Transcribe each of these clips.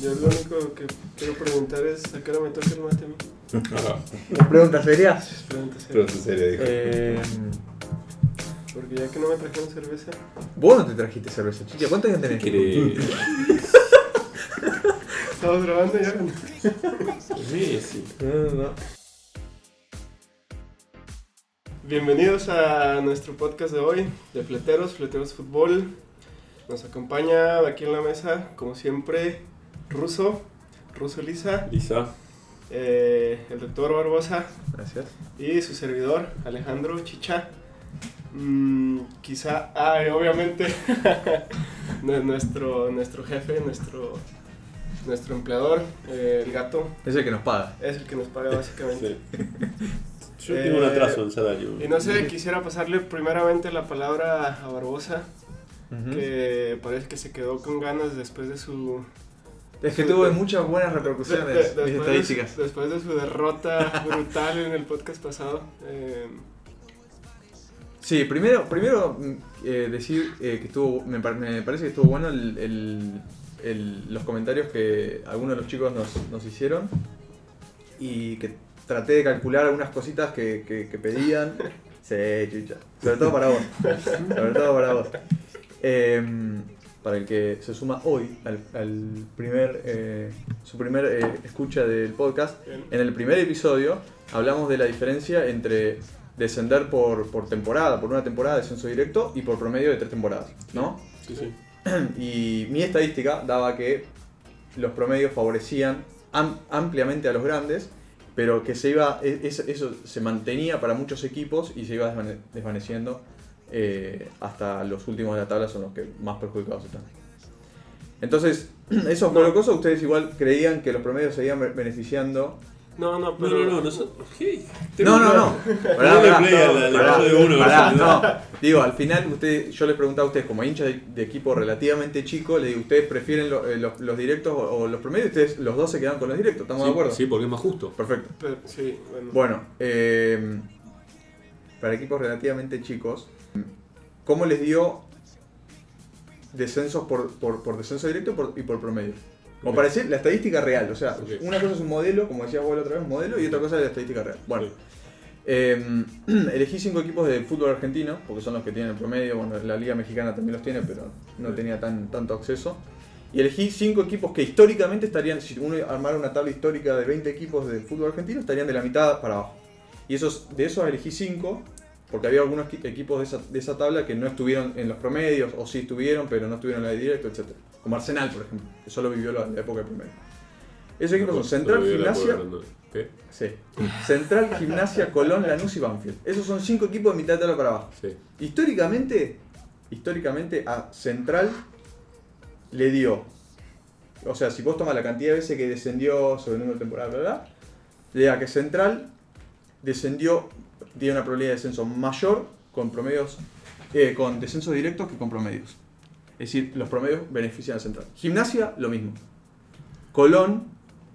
Yo lo único que quiero preguntar es a qué hora me toca el mate a mí. ¿Pregunta seria? Es pregunta seria. En serio, dijo. Eh, Porque ya que no me trajeron cerveza. vos no te trajiste cerveza, chicha. ¿Cuántos años tenés? ¿Quiere? ¿Estamos grabando ya? Sí, sí. No, no. Bienvenidos a nuestro podcast de hoy, de Fleteros, Fleteros Fútbol. Nos acompaña aquí en la mesa, como siempre, Ruso, Ruso Lisa, Lisa. eh, el doctor Barbosa Gracias. y su servidor, Alejandro Chicha. Mm, quizá, ah, obviamente, nu- nuestro, nuestro jefe, nuestro, nuestro empleador, eh, el gato, Es el que nos paga. es el que nos paga básicamente. Sí. Yo tengo un Eh, atraso en salario. Y no sé, quisiera pasarle primeramente la palabra a Barbosa, que parece que se quedó con ganas después de su... Es que tuvo muchas buenas repercusiones de- después, de, estadísticas. su- después de su derrota brutal en el podcast pasado. eh, Sí, primero, primero eh, decir eh, que estuvo, me, me parece que estuvo bueno el- el- el- los comentarios que algunos de los chicos nos, nos hicieron y que traté de calcular algunas cositas que, que- que pedían. Sí, chucha. Sobre todo para vos. Sobre todo para vos. Para el que se suma hoy al, al primer, eh, su primer eh, escucha del podcast, en el primer episodio hablamos de la diferencia entre descender por, por temporada, por una temporada de descenso directo y por promedio de tres temporadas, ¿no? Sí, sí. Y mi estadística daba que los promedios favorecían am- ampliamente a los grandes, pero que se iba, e- eso, eso se mantenía para muchos equipos y se iba desvane- desvaneciendo eh, hasta los últimos de la tabla son los que más perjudicados están. Entonces, eso fue lo cosa, ustedes igual creían que los promedios se iban be- beneficiando No, no, No, pero... no, no, no. so- ¿Qué? No, no, no. Pará, pará, no, pará, no. Digo, al final usted, yo les preguntaba a ustedes, como hinchas de, de equipo relativamente chico, les digo, ¿ustedes prefieren lo- eh, los, los directos o, o los promedios? Ustedes, los dos se quedan con los directos, ¿estamos de Sí, acuerdo? Sí, porque es más justo. Perfecto. pero- sí, bueno. Bueno, eh, para equipos relativamente chicos, ¿cómo les dio descensos por, por, por descenso directo y por, y por promedio? Como Ok. para decir la estadística real, o sea, Ok. una cosa es un modelo, como decías vos la otra vez, un modelo, y otra cosa es la estadística real. Bueno, Sí. eh, elegí cinco equipos de fútbol argentino, porque son los que tienen el promedio, bueno, la Liga Mexicana también los tiene, pero no tenía tan, tanto acceso. Y elegí cinco equipos que históricamente estarían, si uno armara una tabla histórica de 20 equipos de fútbol argentino, estarían de la mitad para abajo. Y esos, de esos elegí cinco, porque había algunos equi- equipos de esa, de esa tabla que no estuvieron en los promedios, o sí estuvieron, pero no estuvieron en la de directo, etc. Como Arsenal, por ejemplo, que solo vivió la, la época de promedio. Esos equipos son Central, Gimnasia, ¿Qué? Sí. Central, Gimnasia, Colón, Lanús y Banfield. Esos son cinco equipos de mitad de tabla para abajo. Sí. Históricamente, históricamente a Central le dio, o sea, si vos tomas la cantidad de veces que descendió sobre el número de temporada, bla, bla, le da que Central descendió, tiene una probabilidad de descenso mayor con promedios, eh, con descensos directos que con promedios. Es decir, los promedios benefician a Central. Gimnasia, lo mismo. Colón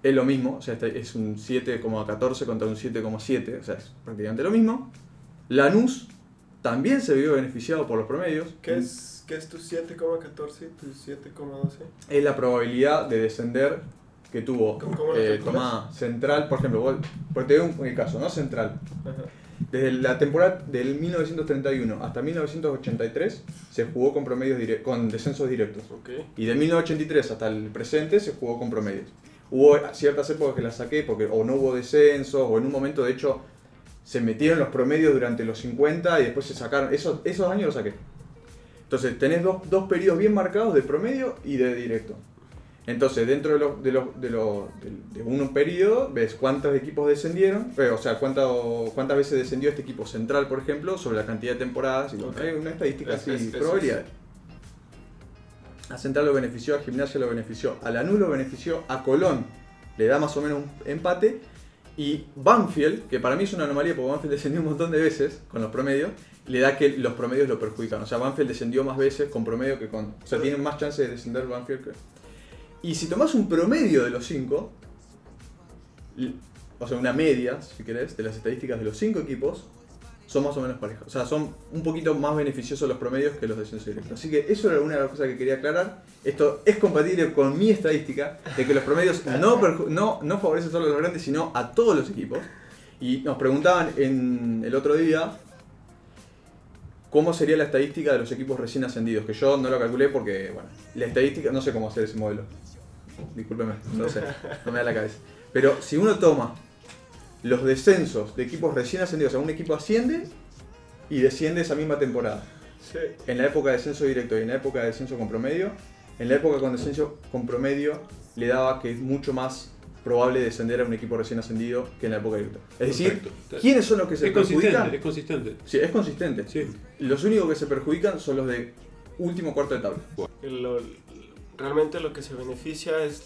es lo mismo, o sea, este es un 7,14 contra un 7,7, o sea, es prácticamente lo mismo. Lanús también se vio beneficiado por los promedios. ¿Qué es, qué es tu 7,14 y tu 7,12? Es la probabilidad de descender que tuvo ¿Cómo- cómo lo eh, Central, por ejemplo, vos- porque te doy un, el caso, ¿no? Central. Ajá. Desde la temporada del 1931 hasta 1983 se jugó con promedios con descensos directos. Y de 1983 hasta el presente se jugó con promedios. Hubo ciertas épocas que las saqué porque o no hubo descensos o en un momento de hecho se metieron los promedios durante los 50 y después se sacaron. Esos, esos años los saqué. Entonces tenés dos, dos periodos bien marcados de promedio y de directo. Entonces dentro de, los de, los de, los- de- de un periodo ves cuántos equipos descendieron, eh, o sea, cuánto- cuántas veces descendió este equipo central, por ejemplo, sobre la cantidad de temporadas. Y bueno, Ok. hay una estadística Es- así, es- es- probabilidades. A Central lo benefició, a Gimnasia lo benefició, a Lanús lo benefició, a Colón le da más o menos un empate. Y Banfield, que para mí es una anomalía porque Banfield descendió un montón de veces con los promedios, le da que los promedios lo perjudican. O sea, Banfield descendió más veces con promedio que con. O sea, tienen más chance de descender Banfield que. Y si tomás un promedio de los cinco, l- o sea, una media, si querés, de las estadísticas de los cinco equipos, son más o menos parejas. O sea, son un poquito más beneficiosos los promedios que los descensos directos. Así que eso era una de las cosas que quería aclarar. Esto es compatible con mi estadística de que los promedios no, no, no favorecen solo a los grandes, sino a todos los equipos. Y nos preguntaban en el otro día cómo sería la estadística de los equipos recién ascendidos, que yo no lo calculé porque, bueno, la estadística, no sé cómo hacer ese modelo. Discúlpeme, no sé, no me da la cabeza. Pero si uno toma los descensos de equipos recién ascendidos, o sea, un equipo asciende y desciende esa misma temporada. Sí. En la época de descenso directo y en la época de descenso con promedio, en la época con descenso con promedio le daba que es mucho más probable descender a un equipo recién ascendido que en la época directa. Es decir. ¿quiénes son los que se Es consistente, perjudican? es consistente. Sí, es consistente. Sí. Los únicos que se perjudican son los de último cuarto de tabla. Lo- realmente lo que se beneficia es,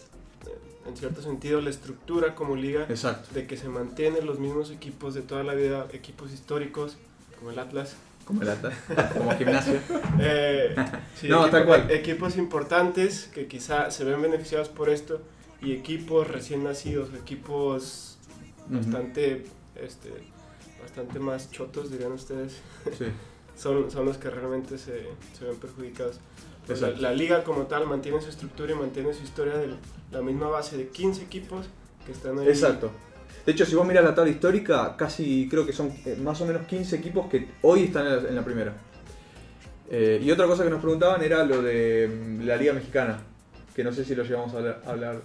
eh, en cierto sentido, la estructura como liga, Exacto. de que se mantienen los mismos equipos de toda la vida, equipos históricos, como el Atlas. Como el Atlas, como gimnasia. Eh, sí, No, tal cual. Equipos importantes que quizá se ven beneficiados por esto y equipos recién nacidos, equipos bastante, este, bastante más chotos, dirían ustedes, Sí. son, son los que realmente se, se ven perjudicados. Pues la, liga como tal mantiene su estructura y mantiene su historia de la misma base de 15 equipos que están ahí. Exacto. De hecho, si vos miras la tabla histórica, casi creo que son eh, más o menos 15 equipos que hoy están en la, en la primera. Eh, y otra cosa que nos preguntaban era lo de mm, la Liga Mexicana, que no sé si lo llevamos a hablar. a hablar.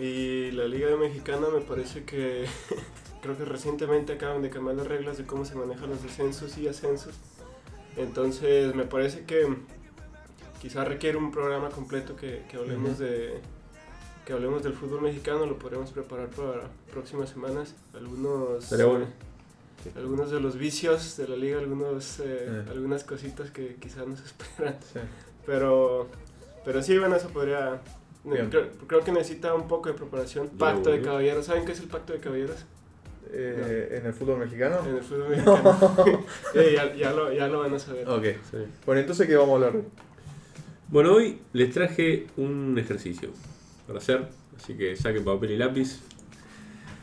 Y la liga mexicana me parece que creo que recientemente acaban de cambiar las reglas de cómo se manejan los descensos y ascensos. Entonces me parece que quizá requiere un programa completo que, que hablemos Ujú. de que hablemos del fútbol mexicano, lo podremos preparar para próximas semanas. Algunos algunos de los vicios de la liga, algunos eh, Eh. algunas cositas que quizás nos esperan. Sí. Pero, pero sí, bueno, eso podría. Creo, creo que necesita un poco de preparación. Pacto de caballeros. ¿Saben qué es el pacto de caballeros? Eh, ¿En el fútbol mexicano? En el fútbol mexicano. Sí, ya, ya lo, ya lo van a saber. Ok. Sí. Bueno, entonces, ¿qué vamos a hablar? Bueno, hoy les traje un ejercicio para hacer, así que saquen papel y lápiz.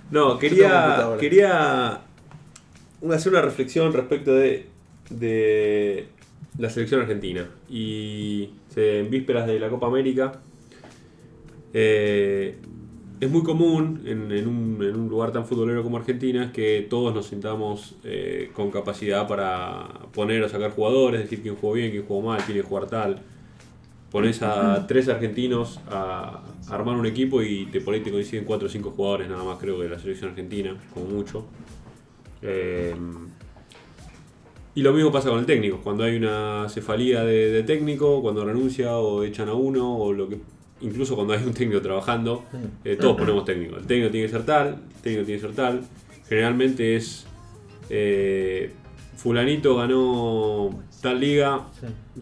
No, quería, quería hacer una reflexión respecto de, de la selección argentina. Y en vísperas de la Copa América, eh, es muy común en, en un, en un lugar tan futbolero como Argentina que todos nos sintamos eh, con capacidad para poner o sacar jugadores, decir quién jugó bien, quién jugó mal, quién jugar tal. Pones a tres argentinos a armar un equipo y te, por ahí te coinciden cuatro o cinco jugadores nada más, creo, de la selección argentina, como mucho. Eh, y lo mismo pasa con el técnico. Cuando hay una cefalía de, de técnico, cuando renuncia o echan a uno, o lo que incluso cuando hay un técnico trabajando, eh, todos ponemos técnico. El técnico tiene que ser tal, el técnico tiene que ser tal. Generalmente es eh, fulanito ganó tal liga,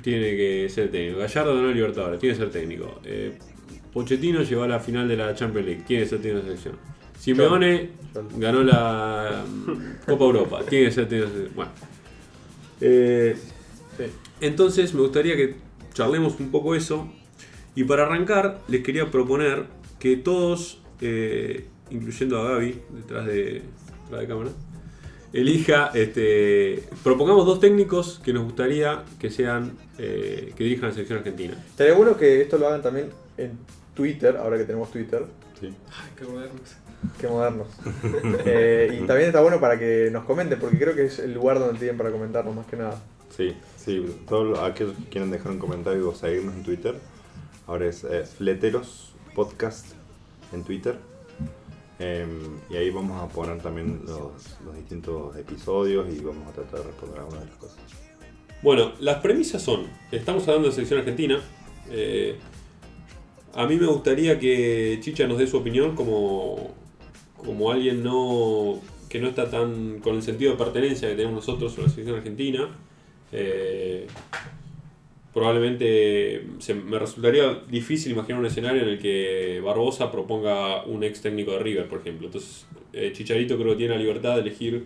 tiene que ser técnico. Gallardo ganó el Libertadores, tiene que ser técnico. Eh, Pochettino llegó a la final de la Champions League, tiene que ser técnico de selección. Simeone ganó la mm, Copa Europa, tiene que ser técnico de selección. Bueno. Eh, Sí. entonces me gustaría que charlemos un poco eso. Y para arrancar, les quería proponer que todos, eh, incluyendo a Gaby, detrás de, detrás de cámara, elija, este, propongamos dos técnicos que nos gustaría que sean, eh, que dirijan la selección argentina. Estaría bueno que esto lo hagan también en Twitter, ahora que tenemos Twitter. Sí. Ay, qué modernos. Qué modernos. Eh, y también está bueno para que nos comenten, porque creo que es el lugar donde tienen para comentarnos más que nada. Sí, sí, todos aquellos que quieran dejar un comentario o seguirnos en Twitter, ahora es eh, Fleteros Podcast en Twitter. Em, y ahí vamos a poner también los, distintos episodios y vamos a tratar de responder algunas de las cosas. Bueno, las premisas son, estamos hablando de selección argentina. eh, a mí me gustaría que Chicha nos dé su opinión como, como alguien no, que no está tan con el sentido de pertenencia que tenemos nosotros sobre la selección argentina. Eh, probablemente se- me resultaría difícil imaginar un escenario en el que Barbosa proponga un ex técnico de River, por ejemplo. Entonces, eh, Chicharito creo que tiene la libertad de elegir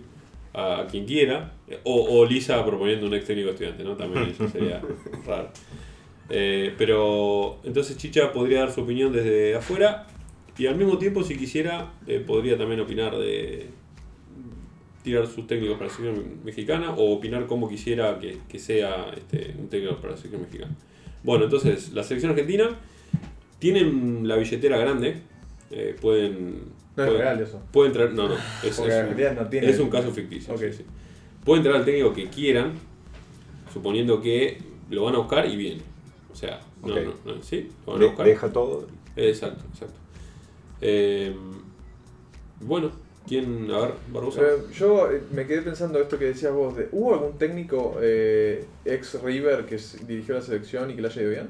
a quien quiera, eh, o, o Lisa proponiendo un ex técnico estudiante, ¿no? También eso sería raro. Eh, pero entonces Chicha podría dar su opinión desde afuera y al mismo tiempo, si quisiera, eh, podría también opinar de tirar sus técnicos para la selección mexicana o opinar como quisiera que, que sea este, un técnico para la selección mexicana. Bueno, entonces, la selección argentina tienen la billetera grande, eh, pueden... No es pueden- real eso. Pueden traer, no, no, es, Porque es- Argentina no tiene. es un caso ficticio. Ok. sí, sí. Pueden traer al técnico que quieran, suponiendo que lo van a buscar y bien. O sea, no, no, no, ¿sí? Lo van a De- buscar. deja todo. Exacto, exacto. Eh, bueno, ¿quién? A ver, Barbosa. Eh, yo eh, me quedé pensando esto que decías vos de ¿hubo algún técnico eh, ex River que dirigió la selección y que le haya ido bien?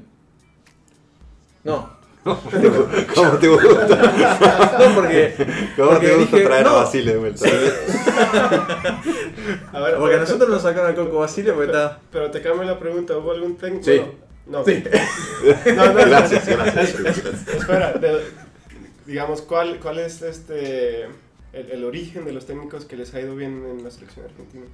No, ¿Cómo te gusta? no porque, ¿Cómo Porque te gusta dije, traer no. a Basile de vuelta? A ver, porque a nosotros nos sacaron al Coco Basile porque está... Pero te cambio la pregunta, ¿hubo algún técnico? Sí. No. Sí. No, no, no. Gracias, gracias. gracias. Espera, de- digamos, ¿cuál, ¿cuál es este el, el origen de los técnicos que les ha ido bien en la selección argentina?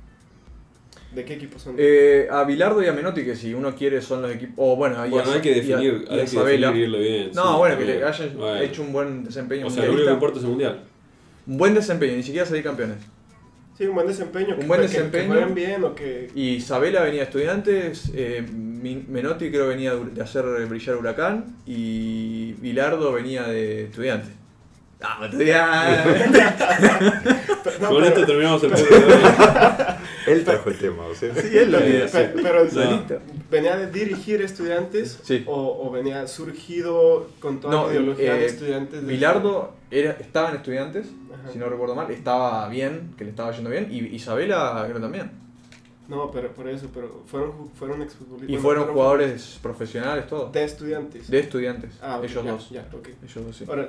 ¿De qué equipos son? Eh, a Bilardo y a Menotti, que si uno quiere son los equipos... O bueno, y bueno, a- hay que y a- definir, y a hay que Sabela. definirlo bien. No, sí, bueno, que le hayan Bueno. hecho un buen desempeño O sea, lo único que importa es el mundial. Un buen desempeño, ni siquiera salir campeones. sí, un buen desempeño. un que buen que- desempeño. Que, jueguen bien o que... Y Isabela venía de estudiantes, eh, Menotti creo venía de hacer brillar Huracán y Bilardo venía de estudiantes. Ah. No, Con pero- esto terminamos el hoy. Él trajo el tema, o sea. Sí, él lo Eh. Pero, Solito. ¿venía de dirigir estudiantes Sí. o, o venía surgido con toda No, la ideología eh, de estudiantes? de- Bilardo era, estaba en estudiantes, Ajá. si no recuerdo mal, estaba bien, que le estaba yendo bien, y Isabela creo también. No, pero por eso, pero fueron, fueron exfutbolistas. Y fueron jugadores profesionales, todo. de estudiantes. De estudiantes, Ah, ellos ya, dos. Ya, ok. Ellos dos, sí. Ahora,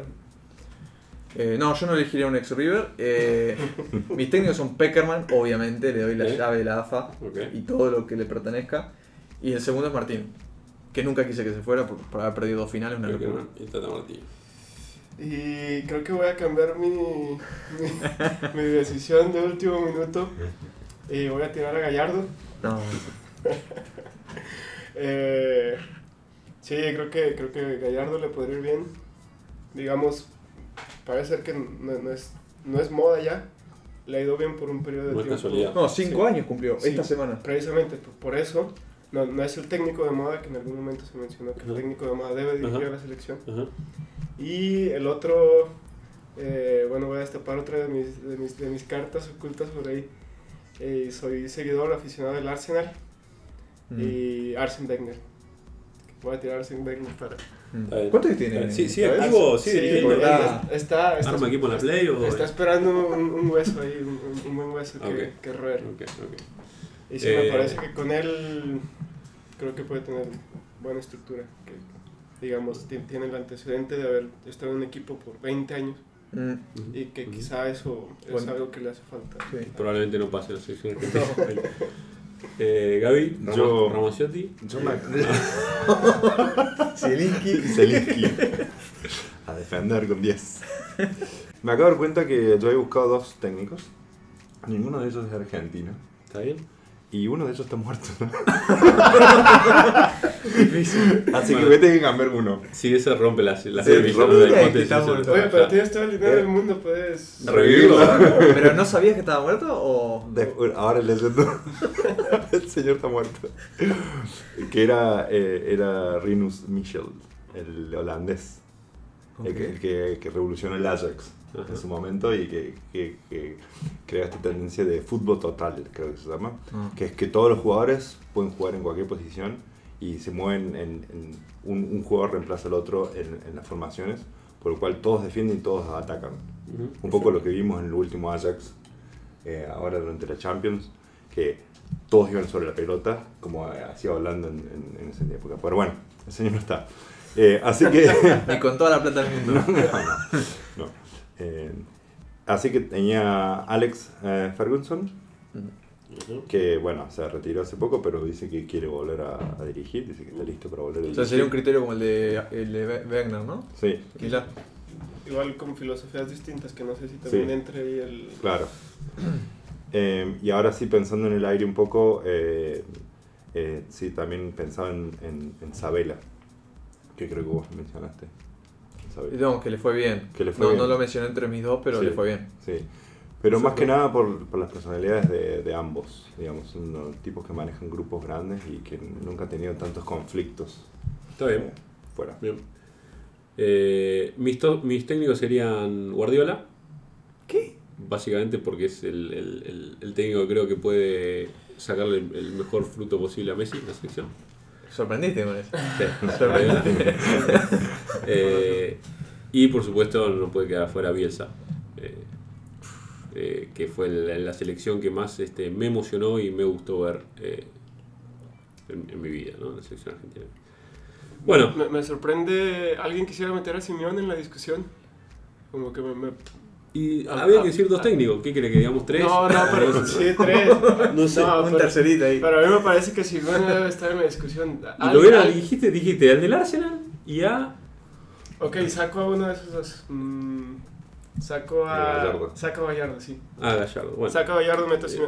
Eh, no, yo no elegiría un ex River. Eh, mis técnicos son Peckerman, obviamente, le doy la ¿Eh? llave de la AFA y todo lo que le pertenezca. Y el segundo es Martín, que nunca quise que se fuera por, por haber perdido dos finales, una locura. no. Y Tata Martino. y creo que voy a cambiar mi, mi, mi decisión de último minuto. Y voy a tirar a Gallardo. No, Eh, sí, creo que, creo que Gallardo le podría ir bien. Digamos, parece ser que no, no es, no es moda ya. Le ha ido bien por un periodo de No es tiempo. casualidad. no cinco años cumplió Sí. esta semana. Precisamente por, por eso, no, no es el técnico de moda que en algún momento se mencionó que el Ajá. técnico de moda debe dirigir Ajá. a la selección. Ajá. Y el otro, eh, bueno, voy a destapar otra de mis, de mis, de mis cartas ocultas por ahí. Eh, soy seguidor aficionado del Arsenal Mm. y Arsene Wenger. Voy a tirar a Arsene Wenger para... Mm. ¿Cuántos tiene? Sí, sí, activo, sí, Sí, dirigiendo. está, está- está, ¿Arma equipo en la Play o...? está esperando un, un hueso ahí, un, un buen hueso que, Ok. que roer. Ok, ok. Y sí, Eh, me parece que con él creo que puede tener buena estructura. Que, digamos, ti- tiene el antecedente de haber estado en un equipo por 20 años Mm, y que quizá eso es Bueno. algo que le hace falta. sí. Probablemente no pase la selección argentina. eh, Gaby, Ramos- Yo- Ramaciotti. Yo me. Zielinski. Zielinski. A defender con 10. Me acabo de dar cuenta que yo he buscado dos técnicos. Ninguno de ellos es argentino. ¿Está bien? Y uno de ellos está muerto. Así que Bueno. voy a tener que cambiar uno. Sí, ese rompe las, las Sí, sí. Oye, pero tienes todo el dinero del mundo, puedes... Revivirlo. ¿Pero no sabías que estaba muerto o...? De- ahora leyendo. el señor está muerto. Que era, eh, era Rinus Michel, el holandés. El, que, el que- que revolucionó el Ajax Ajá. en su momento y que, que- que creó esta tendencia de fútbol total, creo que se llama. Ah. Que es que todos los jugadores pueden jugar en cualquier posición y se mueven en, en- un, un jugador reemplaza al otro en, en las formaciones, por lo cual todos defienden y todos atacan. Ujú. Un poco lo que vimos en el último Ajax, eh, ahora durante la Champions, que todos iban sobre la pelota, como hacía Holanda en, en- en esa época. Pero bueno, el señor no está. Eh, así que... Ni con toda la plata del mundo. no, no. Eh, así que tenía Alex eh, Ferguson, que bueno, se retiró hace poco, pero dice que quiere volver a, a dirigir, dice que está listo para volver a O dirigir. sea, sería un criterio como el de, el de Wegner, ¿no? Sí, Quizá. Igual con filosofías distintas, que no sé si también Sí. entre ahí el... claro. Eh, y ahora sí, pensando en el aire un poco, eh, eh, sí, también pensaba en, en, en Sabela, que creo que vos mencionaste. No, que le fue bien. Que le fue no, bien. no lo mencioné entre mis dos, pero Sí. le fue bien. Sí. Pero más que nada por, por las personalidades de, de ambos, digamos, son unos tipos que manejan grupos grandes y que nunca han tenido tantos conflictos Está bien. fuera. Bien. Eh, mis, to- mis técnicos serían Guardiola. ¿Qué? Básicamente porque es el, el- el- el técnico que creo que puede sacarle el, el mejor fruto posible a Messi en la selección. Sorprendiste con eso. Guardiola. Eh, y por supuesto no puede quedar fuera Bielsa. eh, eh, que fue la, la selección que más este, me emocionó y me gustó ver eh, en, en mi vida, ¿no? La selección argentina. Bueno, Me, me sorprende. ¿Alguien quisiera meter a Simeón en la discusión? Como que me. me- y Ah, había ah, que decir dos ah. técnicos. ¿Qué quiere que digamos tres? No, no, pero sí, tres. No sé, un pero- tercerito ahí. Pero a mí me parece que Simeón debe estar en la discusión. Y lo hubiera, dijiste, dijiste al del Arsenal y a. Ok, saco a uno de esos dos. Mm, saco A a. Gallardo. Saco a Gallardo, sí. a Gallardo. Bueno, Saco a Gallardo, meto a a sí,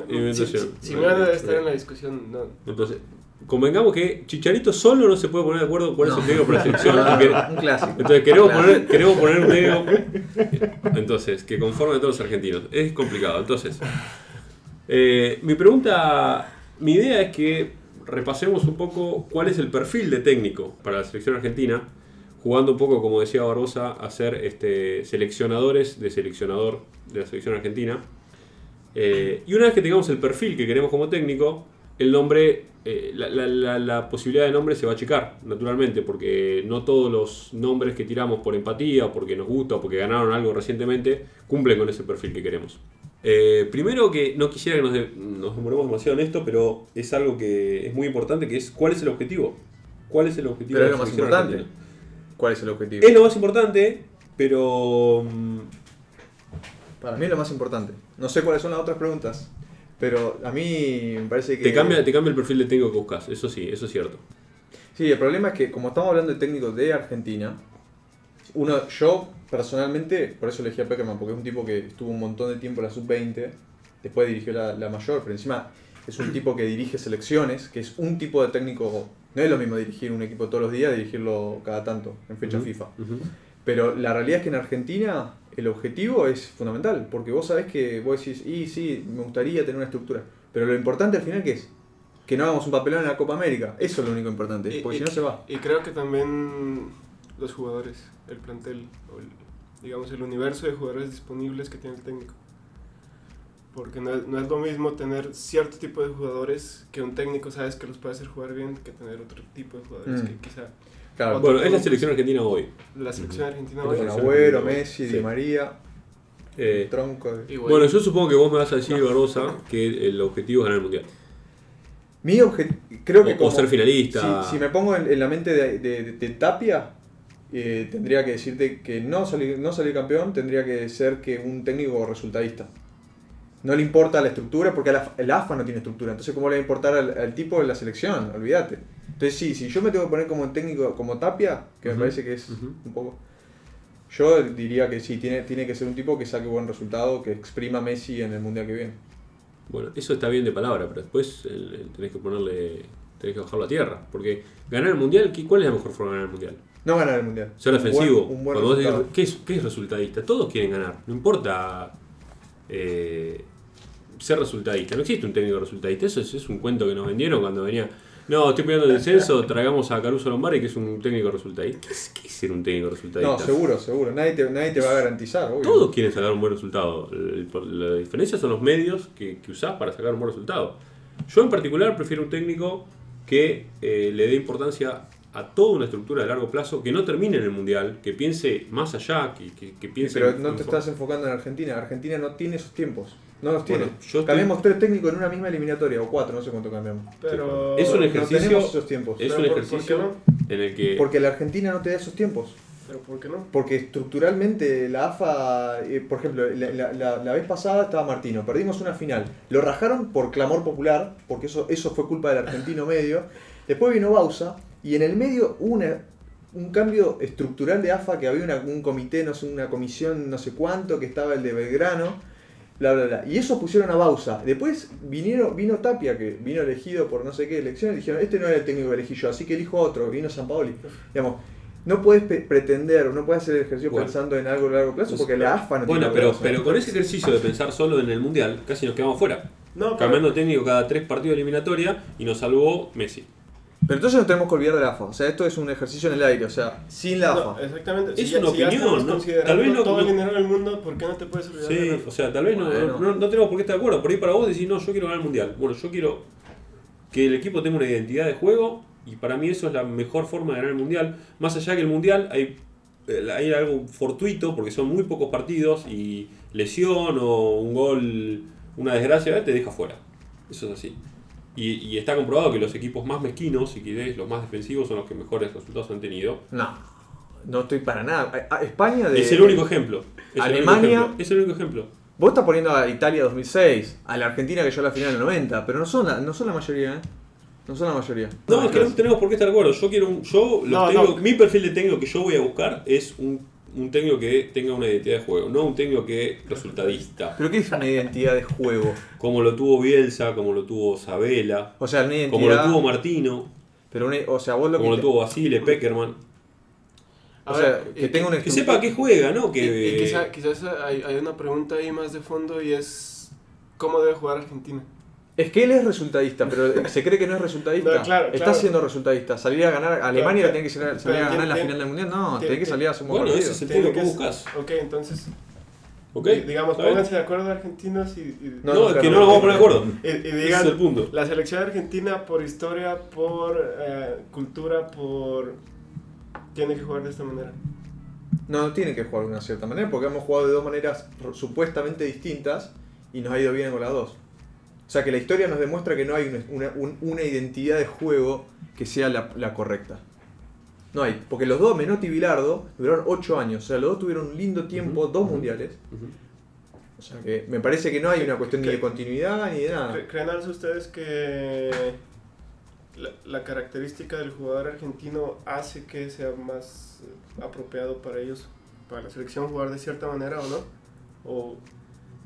Simeón debe estar en la discusión. No. entonces, convengamos que Chicharito solo no se puede poner de acuerdo cuál es el No. técnico para la selección. un clásico. entonces, queremos Clásico. poner, queremos poner un técnico. Entonces, que conforme a todos los argentinos. Es complicado. Entonces, eh, mi pregunta, mi idea es que repasemos un poco cuál es el perfil de técnico para la selección argentina, jugando un poco, como decía Barbosa, a ser este, seleccionadores de seleccionador de la selección argentina. Eh, y una vez que tengamos el perfil que queremos como técnico, el nombre, eh, la, la- la- la posibilidad de nombre se va a achicar, naturalmente, porque no todos los nombres que tiramos por empatía, o porque nos gusta, o porque ganaron algo recientemente, cumplen con ese perfil que queremos. Eh, primero que no quisiera que nos, de- nos demoremos demasiado en esto, pero es algo que es muy importante, que es cuál es el objetivo. ¿Cuál es el objetivo Pero de es lo más importante. argentina? ¿Cuál es el objetivo? Es lo más importante, pero mm, Para mí es lo más importante. No sé cuáles son las otras preguntas, pero a mí me parece que... te, cambia, te cambia el perfil de técnico que buscas, eso sí, eso es cierto. Sí, el problema es que como estamos hablando de técnicos de Argentina, uno, yo personalmente, por eso elegí a Peckerman, porque es un tipo que estuvo un montón de tiempo en la sub-20, después dirigió la, la mayor, pero encima es un tipo que dirige selecciones, que es un tipo de técnico, no es lo mismo dirigir un equipo todos los días, dirigirlo cada tanto, en fecha FIFA. ujú. Pero la realidad es que en Argentina el objetivo es fundamental, porque vos sabés que vos decís, y sí, me gustaría tener una estructura. Pero lo importante al final, ¿qué es? Que no hagamos un papelón en la Copa América. Eso es lo único importante, Y- porque si no se va. Y creo que también los jugadores, el plantel, o el- digamos el universo de jugadores disponibles que tiene el técnico. Porque no es, no es lo mismo tener cierto tipo de jugadores que un técnico sabes que los puede hacer jugar bien que tener otro tipo de jugadores Mm. que quizá Claro, Bueno, es la selección argentina hoy. la selección argentina Con hoy con Agüero. Messi, Di María, Eh, Tronco. de- bueno, yo supongo que vos me vas a decir, Barbosa, que el objetivo es ganar el mundial. Mi objetivo, creo que O- ser finalista. Si, si me pongo en, en la mente de, de- de Tapia, eh, tendría que decirte que no salir, no salir campeón tendría que ser que un técnico resultadista. No le importa la estructura porque el AFA no tiene estructura. Entonces, ¿cómo le va a importar al, al tipo de la selección? Olvídate. Entonces, sí, si yo me tengo que poner como técnico como Tapia, que me parece que es un poco. Yo diría que sí, tiene, tiene que ser un tipo que saque buen resultado, que exprima a Messi en el mundial que viene. Bueno, eso está bien de palabra, pero después el- el- tenés que ponerle. tenés que bajarlo a tierra. Porque ganar el mundial, ¿qué- ¿cuál es la mejor forma de ganar el mundial? No ganar el mundial. Ser Un buen- defensivo. Un buen, decís, ¿qué, es, ¿Qué es resultadista? Todos quieren ganar. No importa eh, ser resultadista. No existe un técnico resultadista. Eso es, es un cuento que nos vendieron cuando venía. No, estoy pidiendo el descenso, traigamos a Caruso Lombardi, que es un técnico resultadista. ¿Qué es, qué es ser un técnico resultadista? No, seguro, seguro. Nadie te, nadie te va a garantizar, obvio. Todos quieren sacar un buen resultado. La diferencia son los medios que, que usás para sacar un buen resultado. Yo en particular prefiero un técnico que eh, le dé importancia a toda una estructura de largo plazo, que no termine en el Mundial, que piense más allá, que, que, que piense... pero no te estás enfocando en Argentina. Argentina no tiene esos tiempos. No los tiene. Bueno, yo estoy- Cambiamos tres técnicos en una misma eliminatoria, o cuatro, no sé cuánto cambiamos. pero Es un No ejercicio- tenemos esos tiempos. Es un ¿por- por qué ejercicio no? en el que... Porque la Argentina no te da esos tiempos. pero ¿por qué no? Porque estructuralmente la AFA, eh, por ejemplo, la, la- la- la vez pasada estaba Martino, perdimos una final. Lo rajaron por clamor popular, porque eso, eso fue culpa del argentino medio. Después vino Bausa y en el medio hubo una- un cambio estructural de AFA, que había una- un comité, no sé, una comisión no sé cuánto, que estaba el de Belgrano, bla, bla, bla. Y eso pusieron a Bausa. Después vinieron, vino Tapia, que vino elegido por no sé qué elecciones, y dijeron, este no era el técnico que elegí yo, así que elijo otro, vino San Paoli. Digamos, no puedes pretender, no puedes hacer el ejercicio Bueno. pensando en algo a largo plazo porque la AFA no Bueno, tiene pero, pero con ese ejercicio de pensar solo en el mundial, casi nos quedamos fuera. No, pero- Cambiando técnico cada tres partidos de eliminatoria y nos salvó Messi. Pero entonces nos tenemos que olvidar de la AFA. O sea, esto es un ejercicio en el aire, o sea, sin la No, AFA. exactamente. Es si ya, una si ya opinión, ¿no? Tal vez no- todo el dinero del mundo, ¿por qué no te puedes olvidar de Sí, la o sea, tal vez no, Bueno. no, no tenemos por qué estar de acuerdo. Por ahí para vos decís, no, yo quiero ganar el mundial. Bueno, yo quiero que el equipo tenga una identidad de juego y para mí eso es la mejor forma de ganar el mundial. Más allá que el mundial hay, eh, hay algo fortuito porque son muy pocos partidos y lesión o un gol, una desgracia, te deja fuera. Eso es así. Y, y está comprobado que los equipos más mezquinos y que los más defensivos son los que mejores resultados han tenido. No, no estoy para nada. España de. Es el único ejemplo. Es el único Alemania- ejemplo. Es el único ejemplo. Vos estás poniendo a Italia 2006, a la Argentina que llegó a la final del 90, pero no son la, no son la mayoría, ¿eh? No son la mayoría. No, es que no tenemos por qué estar de acuerdo. Yo quiero un. Yo, los No, técnicos- no. Mi perfil de técnico que yo voy a buscar es un, un técnico que tenga una identidad de juego, no un técnico que resultadista. ¿Pero qué es una identidad de juego? Como lo tuvo Bielsa, como lo tuvo Sabela, O sea, una identidad. como lo tuvo Martino, Pero una- o sea, vos lo como que. lo tuvo Basile, Peckerman. A o ver, sea, y- que tenga una Que sepa a qué juega, ¿no? Y, y Que. quizá- quizás hay, hay una pregunta ahí más de fondo y es ¿cómo debe jugar Argentina? Es que él es resultadista, pero se cree que no es resultadista. No, claro, Está claro. siendo resultadista. Salir a ganar. Alemania Pero- tiene que salir, a ganar en la final del mundial. No, tiene- que salir a hacer un buen Bueno, partido. ese es el que buscas. Ok, entonces, ¿Ok? di- digamos, pónganse de acuerdo argentinos y, y- No, No, es que claro, no nos vamos a poner de acuerdo. y- y Ese es el digan punto. la selección argentina por historia, por eh, cultura, por... Tiene que jugar de esta manera. No, no tiene que jugar de una cierta manera porque hemos jugado de dos maneras supuestamente distintas y nos ha ido bien con las dos. O sea que la historia nos demuestra que no hay una, una- un- una identidad de juego que sea la, la correcta. No hay, porque los dos, Menotti y Bilardo, duraron 8 años. O sea, los dos tuvieron un lindo tiempo, dos mundiales. O sea que me parece que no hay una cuestión ni de continuidad ni de nada. ¿Cre- ¿Creen algo ustedes que la, la característica del jugador argentino hace que sea más eh, apropiado para ellos, para la selección, jugar de cierta manera o no? O,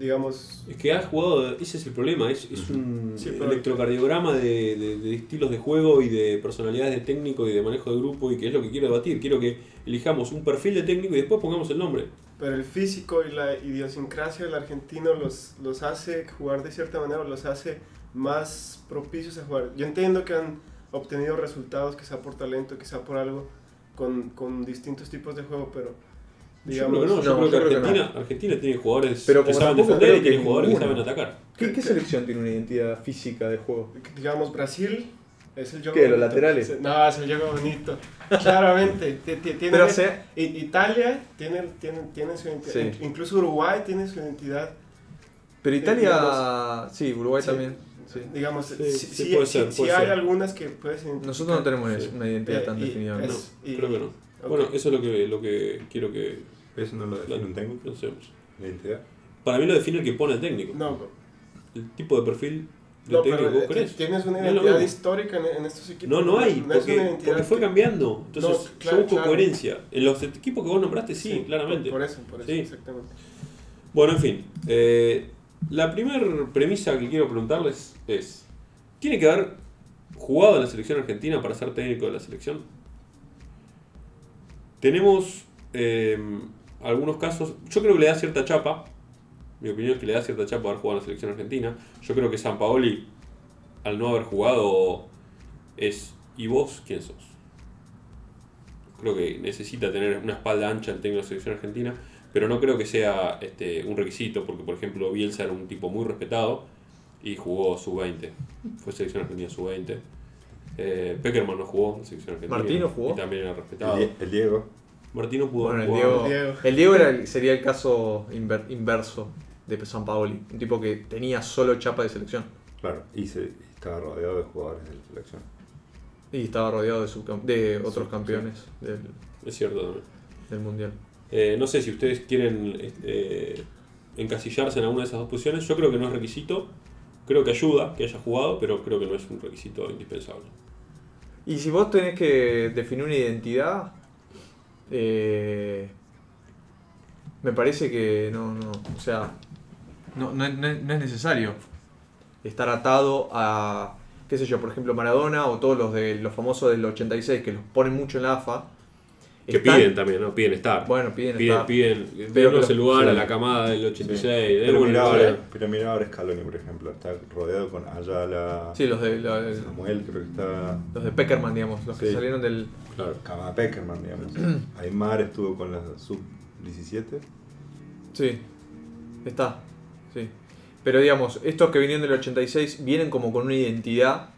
digamos, Es que has jugado, ese es el problema, es, es un Sí, electrocardiograma de, de- de estilos de juego y de personalidades de técnico y de manejo de grupo y que es lo que quiero debatir. Quiero que elijamos un perfil de técnico y después pongamos el nombre. pero el físico y la idiosincrasia del argentino los, los hace jugar de cierta manera, o los hace más propicios a jugar. Yo entiendo que han obtenido resultados, quizá por talento, quizá por algo, con, con distintos tipos de juego, pero digamos... yo creo que no, yo no, creo que yo creo que Argentina, Argentina tiene jugadores Pero que saben defender y tiene que jugadores que saben atacar. ¿Qué, qué selección tiene una identidad física de juego? digamos, Brasil es el juego ¿Qué, los bonito. laterales? No, es el juego bonito. Claramente. ti- ti- tiene- Pero se, I- Italia tiene, tiene, tiene su identidad. Sí. In- Incluso Uruguay tiene su identidad. pero Italia, sí, Uruguay Sí. también. sí. Digamos, Sí, sí, sí, puede ser, puede hay ser. algunas que puedes identificar. Nosotros no tenemos Sí. una identidad Eh, tan y- definida. es- ¿no? y- Creo que no. ok. Bueno, eso es lo que, lo que quiero que ¿Eso no lo define un técnico? pensemos. ¿La identidad? Para mí lo define el que pone el técnico. No, El tipo de perfil de no, técnico pero que vos querés. tienes una No lo identidad histórica en, en estos equipos. No, no hay, es una porque, identidad porque fue que- cambiando. Entonces, No, claro, yo busco claro. coherencia. En los equipos que vos nombraste, sí, claramente. Por, eso, por eso, Sí. exactamente. Bueno, en fin. eh, la primera premisa que quiero preguntarles es: ¿Tiene que haber jugado en la selección argentina para ser técnico de la selección? Tenemos eh, algunos casos. Yo creo que le da cierta chapa. Mi opinión es que le da cierta chapa haber jugado en la selección argentina. Yo creo que San Paoli, al no haber jugado, es. ¿Y vos quién sos? Creo que necesita tener una espalda ancha el técnico de la selección argentina, pero no creo que sea este, un requisito, porque por ejemplo Bielsa era un tipo muy respetado y jugó sub-20. Fue selección argentina sub-20. Eh, Peckerman no jugó en selección argentina. Martino jugó. Y también era respetado. El, Die- el Diego. Martino pudo Bueno, el. Diego, Diego. el Diego era el- sería el caso inver- inverso de San Paoli. Un tipo que tenía solo chapa de selección. Claro, y, se, y estaba rodeado de jugadores de la selección. Y estaba rodeado de, subcam- de otros Sí, campeones del, Es cierto también. del mundial. Eh, no sé si ustedes quieren eh, encasillarse en alguna de esas dos posiciones. Yo creo que no es requisito. Creo que ayuda que haya jugado, pero creo que no es un requisito indispensable. Y si vos tenés que definir una identidad, eh, me parece que no, no, o sea, no, no no es necesario estar atado a, qué sé yo, por ejemplo, Maradona o todos los de los famosos del 86 que los ponen mucho en la AFA. Que están- piden también, ¿no? Piden estar. Bueno, piden piden, estar. piden, Pero denos el lugar sí. a la camada del 86. Pero lugar ahora, pero mira ahora Scaloni, por ejemplo. Está rodeado con Ayala, Sí, los de, los, Samuel, creo que está. los de Peckerman, digamos, los que salieron del... Claro. Kama Peckerman, digamos. Aymar estuvo con la sub-17. Sí, está, sí. Pero digamos, estos que vinieron del 86 vienen como con una identidad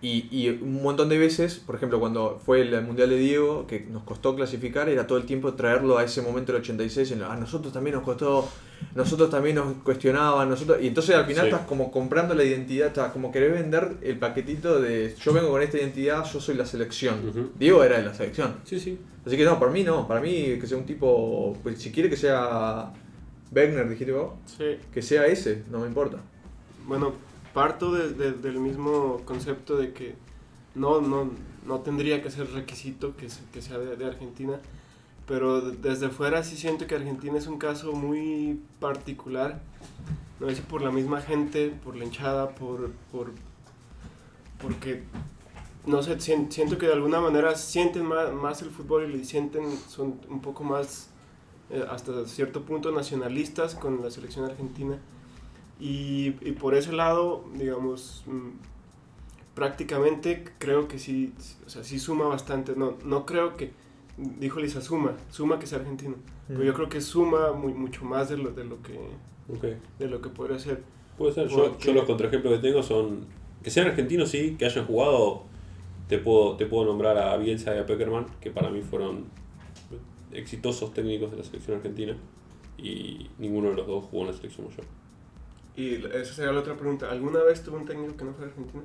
y, y un montón de veces, por ejemplo, cuando fue el Mundial de Diego, que nos costó clasificar, era todo el tiempo traerlo a ese momento del 86, en, a nosotros también nos costó, nosotros también nos cuestionaban, nosotros... Y entonces al final Sí. estás como comprando la identidad, estás como querés vender el paquetito de yo vengo con esta identidad, yo soy la selección. Diego era de la selección. Sí, sí. Así que no, para mí no, para mí que sea un tipo, pues, si quiere que sea Wegner, dijiste vos, Sí. que sea ese, no me importa. Bueno, parto de- de- del mismo concepto de que no, no, no tendría que ser requisito que, que sea de, Argentina, pero de- desde fuera sí siento que Argentina es un caso muy particular, no sé si por la misma gente, por la hinchada, por, por porque no sé, sien- siento que de alguna manera sienten más, más el fútbol y sienten, son un poco más eh, hasta cierto punto nacionalistas con la selección argentina. Y, y por ese lado, digamos, mm, prácticamente creo que sí, o sea, sí suma bastante. No, no creo que, dijo Lisa, suma, suma que sea argentino. Pero yo creo que suma muy, mucho más de lo, de lo que Ok. de lo que podría ser. Puede ser. Yo, yo los contraejemplos que tengo son. Que sean argentinos, sí, que hayan jugado. Te puedo, te puedo nombrar a Bielsa y a Peckerman, que para mí fueron exitosos técnicos de la selección argentina. Y ninguno de los dos jugó en la selección mayor. Y esa sería la otra pregunta. ¿Alguna vez tuvo un técnico que no fuera argentino?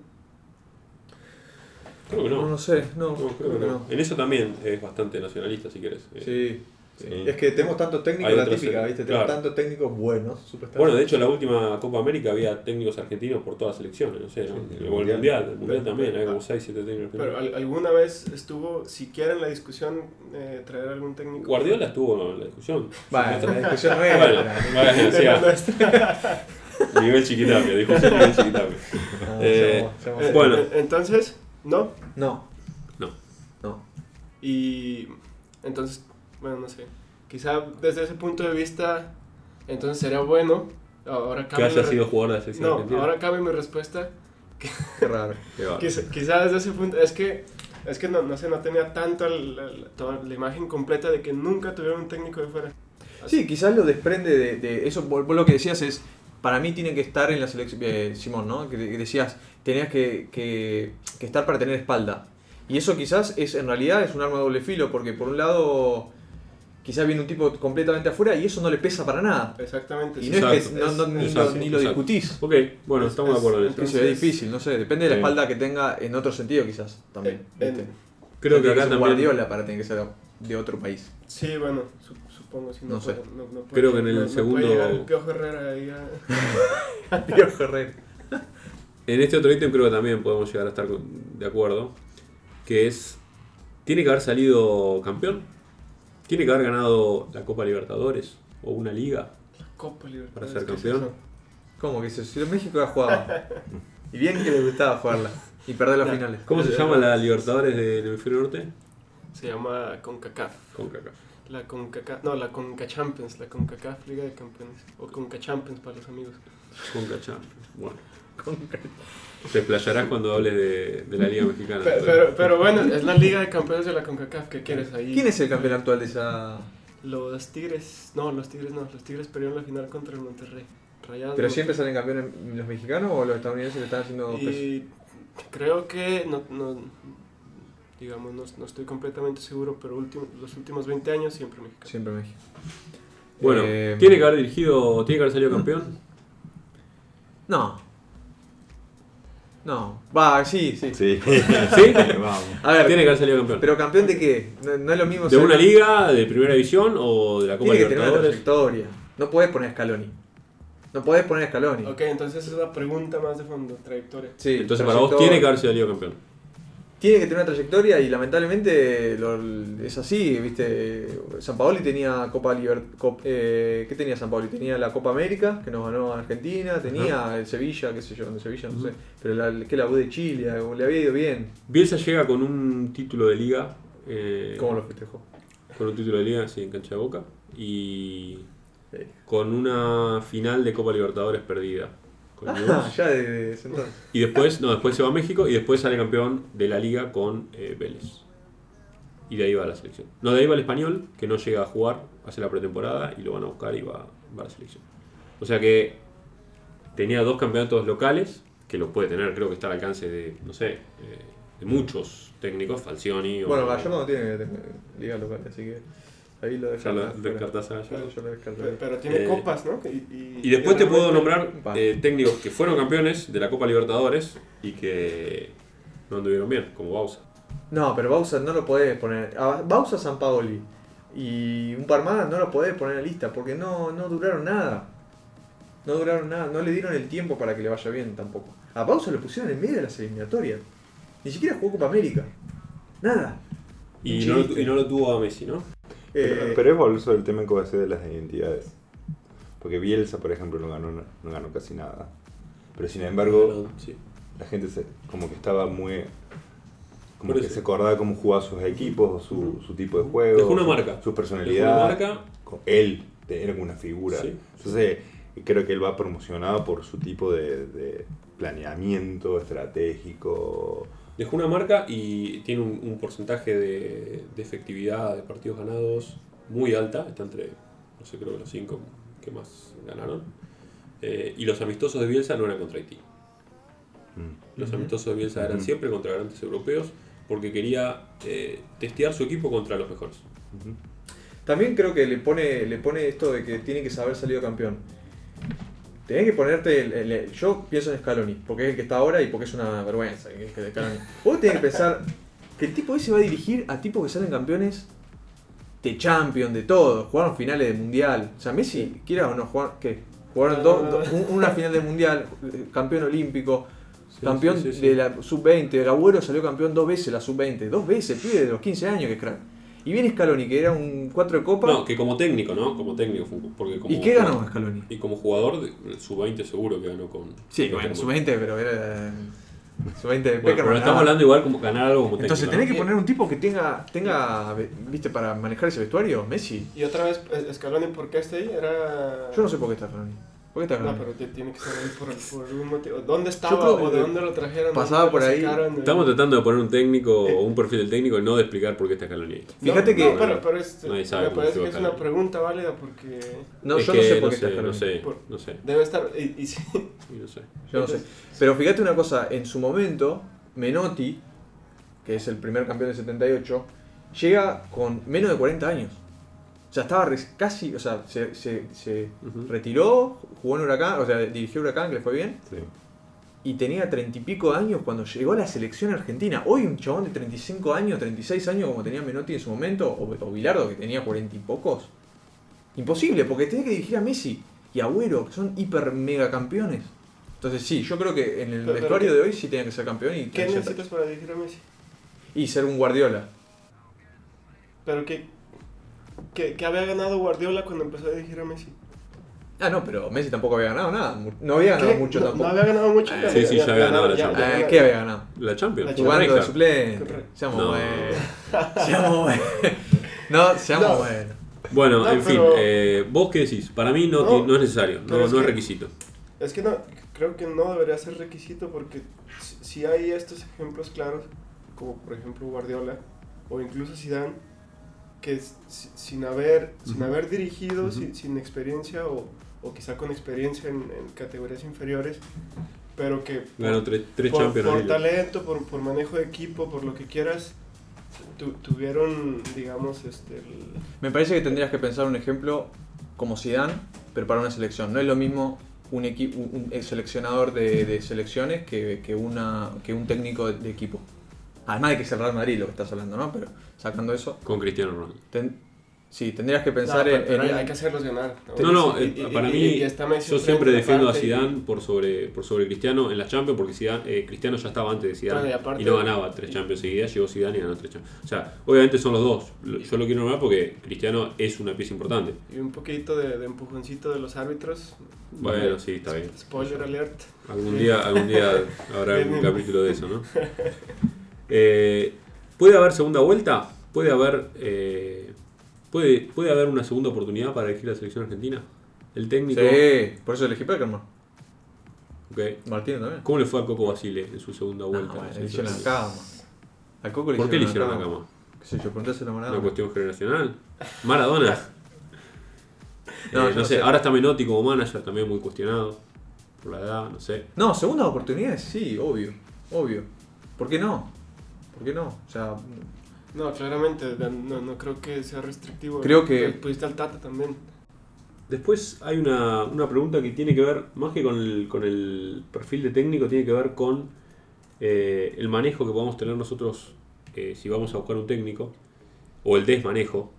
Creo que No, no. no sé, no, No, creo que no. En eso también es bastante nacionalista, si querés. Eh, Sí. Sí. Es que tenemos tantos técnicos, la típica, eh, ¿viste? Tenemos claro. tantos técnicos buenos. Bueno, de hecho, en la última Copa América había técnicos argentinos por todas las selecciones, no sé, ¿no? Sí, el Mundial. Mundial, el Mundial Pero- también, hay como ah, 6, 7 técnicos Pero argentinos. ¿al- ¿alguna vez estuvo siquiera en la discusión eh, traer algún técnico? Guardiola estuvo en la discusión. Bueno, la discusión no bueno, Nivel chiquitapia, dijo sí, nivel chiquitapia. No, Eh, seamos- Eh, Bueno. Entonces, no. No, No. no. Y entonces, bueno, no sé. Quizá desde ese punto de vista, entonces sería bueno. Ahora Que cambia haya sido jugador de No, argentina. ahora cambia mi respuesta. Qué raro. Qué. Quizá, quizá desde ese punto, es que, es que no, no sé, no tenía tanto la, la- toda la imagen completa de que nunca tuvieron un técnico de fuera. Sí, quizás lo desprende de, de eso. Vos lo que decías es, para mí tiene que estar en la selección, eh, Simón, ¿no? Que, que decías, tenías que, que, que estar para tener espalda. Y eso quizás es, en realidad, es un arma de doble filo, porque por un lado, quizás viene un tipo completamente afuera y eso no le pesa para nada. Exactamente. Y no es Exacto. que no, no- ni, Exacto, lo, ni lo discutís. Ok, bueno, Es- estamos de es- acuerdo en es- eso. Entonces- difícil, no sé, depende de la espalda que tenga en otro sentido quizás también. En- ¿viste? Creo que acá también. Guardiola para tener que ser de otro país. Sí, bueno, supongo. No, No sé. puede- no- no puede- Creo que en el no- no segundo- puede Piojo Herrera ahí a- Piojo Herrera. En este otro ítem creo que también podemos llegar a estar con- de acuerdo. Que es. Tiene que haber salido campeón. Tiene que haber ganado la Copa Libertadores. O una liga. Copa Libertadores. Para ser ¿qué es campeón. ¿Cómo que eso? Si México ya jugaba. y bien que le gustaba jugarla. Y perder las No. finales. ¿Cómo se llama la Libertadores del hemisferio norte? Se llama CONCACAF. Con caca. La CONCACAF, no, la CONCA Champions, la CONCACAF Liga de Campeones. O CONCA Champions para los amigos. Con cacha. Bueno. Te explayarás cuando hables de, de la Liga Mexicana. Pero, pero, pero bueno, es la Liga de Campeones de la CONCACAF. ¿Qué quieres ahí? ¿Quién es el campeón actual de esa.? Los Tigres. No, los Tigres no. Los Tigres perdieron la final contra el Monterrey. Rayados. ¿Pero siempre salen campeones los mexicanos o los estadounidenses le están haciendo peso? Y creo que, no, no, digamos, no, no estoy completamente seguro, pero último, los últimos 20 años siempre México. Siempre México. Bueno, Eh, ¿tiene que haber dirigido, tiene que haber salido campeón? No. No. Va, sí, sí. Sí. ¿Sí? Vamos. A ver, Tiene que haber salido campeón. ¿pero campeón de qué? No, no es lo mismo ¿De ser- una liga, de primera división o de la Copa Tiene que tener una trayectoria. No podés poner Scaloni. No podés poner Scaloni. Ok, entonces es una pregunta más de fondo, trayectoria. Sí, Entonces para vos tiene que haber salido campeón. Tiene que tener una trayectoria y lamentablemente lo- es así, ¿viste? San Paoli tenía Copa Libertadores. ¿Qué tenía San Paoli? Tenía la Copa América, que nos ganó Argentina, tenía el Sevilla, qué sé yo, el Sevilla, no sé. Pero la, que la U de Chile, le había ido bien. Bielsa llega con un título de liga. eh, ¿Cómo lo festejó? con un título de liga, sí, en cancha de boca. Y con una final de Copa Libertadores perdida. Con Ah, ya de, de ese entonces. Y después, no, después se va a México y después sale campeón de la liga con eh, Vélez. Y de ahí va a la selección. No, de ahí va el español, que no llega a jugar, hace la pretemporada y lo van a buscar y va, va a la selección. O sea que tenía dos campeonatos locales, que los puede tener, creo que está al alcance de, no sé, eh, de muchos técnicos, Falcioni o... Bueno, Gallardo no tiene eh, liga local, así que ahí lo Ya lo descartas a Gallardo. Yo lo descarto. Pero, pero tiene Eh, copas, ¿no? Y, Y después te puedo nombrar eh, técnicos que fueron campeones de la Copa Libertadores y que no anduvieron bien, como Bausa. No, pero Bausa no lo podés poner. A Bausa San Paoli y un par más no lo podés poner en la lista porque no, no duraron nada. No duraron nada, no le dieron el tiempo para que le vaya bien tampoco. A Bausa lo pusieron en medio de las eliminatorias. Ni siquiera jugó Copa América. Nada. Y no, y no lo tuvo a Messi, ¿no? Eh, Pero, pero es bolso el tema que decir de las identidades. Porque Bielsa, por ejemplo, no ganó, no ganó casi nada. Pero sin embargo, Sí. la gente se, como que estaba muy... Como que se acordaba cómo jugaba sus equipos, su, su tipo de juego. Dejó una su- marca. Su Dejó personalidad. una marca. con- Él era como una figura. Sí. Entonces, creo que él va promocionado por su tipo de, de planeamiento estratégico. Dejó una marca y tiene un, un porcentaje de, de efectividad de partidos ganados muy alta. Está entre, no sé, creo que los cinco que más ganaron. Eh, y los amistosos de Bielsa no eran contra Haití. Mm. Los amistosos de Bielsa eran siempre contra grandes europeos porque quería eh, testear su equipo contra los mejores. También creo que le pone, le pone esto de que tiene que saber salido campeón. Tenés que ponerte. el- el- el- yo pienso en Scaloni, porque es el que está ahora y porque es una vergüenza. que- que de Scaloni. Vos tenés que pensar que el tipo ese va a dirigir a tipos que salen campeones de Champions, de todo. Jugaron finales de mundial. O sea, Messi, quiera o no jugar. ¿Qué? Jugaron dos- un- una final de mundial, campeón olímpico. Sí, campeón sí, de la sub-20, el Agüero salió campeón dos veces la sub-20, dos veces, pibe de los 15 años que es crack. Y viene Scaloni, que era un 4 de copa. No, que como técnico, ¿no? Como técnico. Porque como ¿Y qué ganó Scaloni? Y como jugador, de- su 20 seguro que ganó con. Sí, con bueno, Dortmund. sub-20, pero era. Sub-20 de Bueno, pero estamos hablando igual como ganar algo como Entonces técnico, tenés que poner un tipo que tenga, tenga, viste, para manejar ese vestuario, Messi. Y otra vez, eh, Scaloni, ¿por qué está ahí? Era... Yo no sé por qué está Scaloni. ¿Por qué está No, pero te- tiene que ser ahí por, por algún motivo. ¿Dónde estaba o de dónde lo trajeron? pasaba ¿Dónde por ahí. sacaron? Estamos tratando de poner un técnico o un perfil del técnico y no de explicar por qué está Scaloni. No, Fíjate que- No, pero, pero es- Nadie sabe me parece que es una pregunta válida porque No, Es yo no sé por no qué está Scaloni. no sé, Por- no sé, debe estar. Y, y sí, y no sé. Yo no sé. Pero fíjate una cosa, en su momento, Menotti, que es el primer campeón del 78, llega con menos de 40 años. O sea, estaba casi, o sea, se, se- se retiró, jugó en Huracán, o sea, dirigió Huracán, que le fue bien, Sí. y tenía 30 y pico de años cuando llegó a la selección argentina. Hoy un chabón de 35 años, 36 años como tenía Menotti en su momento, o, o Bilardo que tenía 40 y pocos. Imposible, porque tenía que dirigir a Messi y a Agüero, que son hiper mega campeones. Entonces sí, yo creo que en el Pero- vestuario pero- de hoy sí tenía que ser campeón y, ¿qué necesitas para dirigir a Messi? y ser un Guardiola. Pero que, que, que había ganado Guardiola cuando empezó a dirigir a Messi. Ah, no, pero Messi tampoco había ganado nada. No había ganado ¿Qué? mucho no, tampoco. No había ganado mucho. Ah, pero sí, sí, ya había ganado la Champions. Eh, ¿Qué había ganado? La Champions. La Jugando de correcta. suplente. Seamos No. buenos. Seamos buenos. No, seamos No. buenos. Bueno, No, en fin, pero- eh, ¿vos qué decís? Para mí no, No, es necesario, no, es no es que- requisito. Es que no, creo que no debería ser requisito porque si- si hay estos ejemplos claros, como por ejemplo Guardiola o incluso Zidane, que sin haber, sin Ujú. haber dirigido, Ujú. sin, sin experiencia o, o quizá con experiencia en, en categorías inferiores, pero que Ganó tres, tres por, por talento, por, por manejo de equipo, por lo que quieras, tu- tuvieron, digamos, este, el- Me parece que tendrías que pensar un ejemplo como Zidane, pero para una selección. No es lo mismo un, equi- un, un seleccionador de, de selecciones que, que, una, que un técnico de, de equipo. Además de que es el Real Madrid lo que estás hablando, ¿no? Pero sacando eso, Con Cristiano Ronaldo. ten- sí, tendrías que No, pensar pero- en... hay, que hacerlos ganar. No, no, Y- eh, y- para y- mí, y está Messi yo siempre defiendo a Zidane por sobre, por sobre Cristiano en la Champions, porque Zidane, eh, Cristiano ya estaba antes de Zidane Claro, y no ganaba tres Champions seguidas, llegó Zidane y ganó tres Champions. O sea, obviamente son los dos. Yo lo quiero nombrar porque Cristiano es una pieza importante. Y un poquito de, de empujoncito de los árbitros. Bueno, sí, está bien. Spoiler alert. Algún día, algún día habrá un capítulo de eso, ¿no? Eh, ¿Puede haber segunda vuelta? ¿Puede haber eh, ¿Puede, ¿Puede haber una segunda oportunidad para elegir la selección argentina? El técnico. Sí, por eso elegí Peckerman. Ok. Martino también. ¿Cómo le fue a Coco Basile en su segunda vuelta? No le hicieron la cama. Coco le ¿Por qué le hicieron la cama? ¿Qué sé yo? Preguntáselo a ¿Una Maradona. cuestión generacional? ¿Maradona? No, Eh, no sé. ahora está Menotti como manager, también muy cuestionado por la edad, no sé. No, segundas oportunidades, sí, obvio. Obvio. ¿Por qué no? ¿Por qué no? O sea, No, claramente, no, no creo que sea restrictivo. Creo que- Pudiste al Tata también. Después hay una, una pregunta que tiene que ver, más que con el, con el perfil de técnico, tiene que ver con eh, el manejo que podamos tener nosotros eh, si vamos a buscar un técnico, o el desmanejo,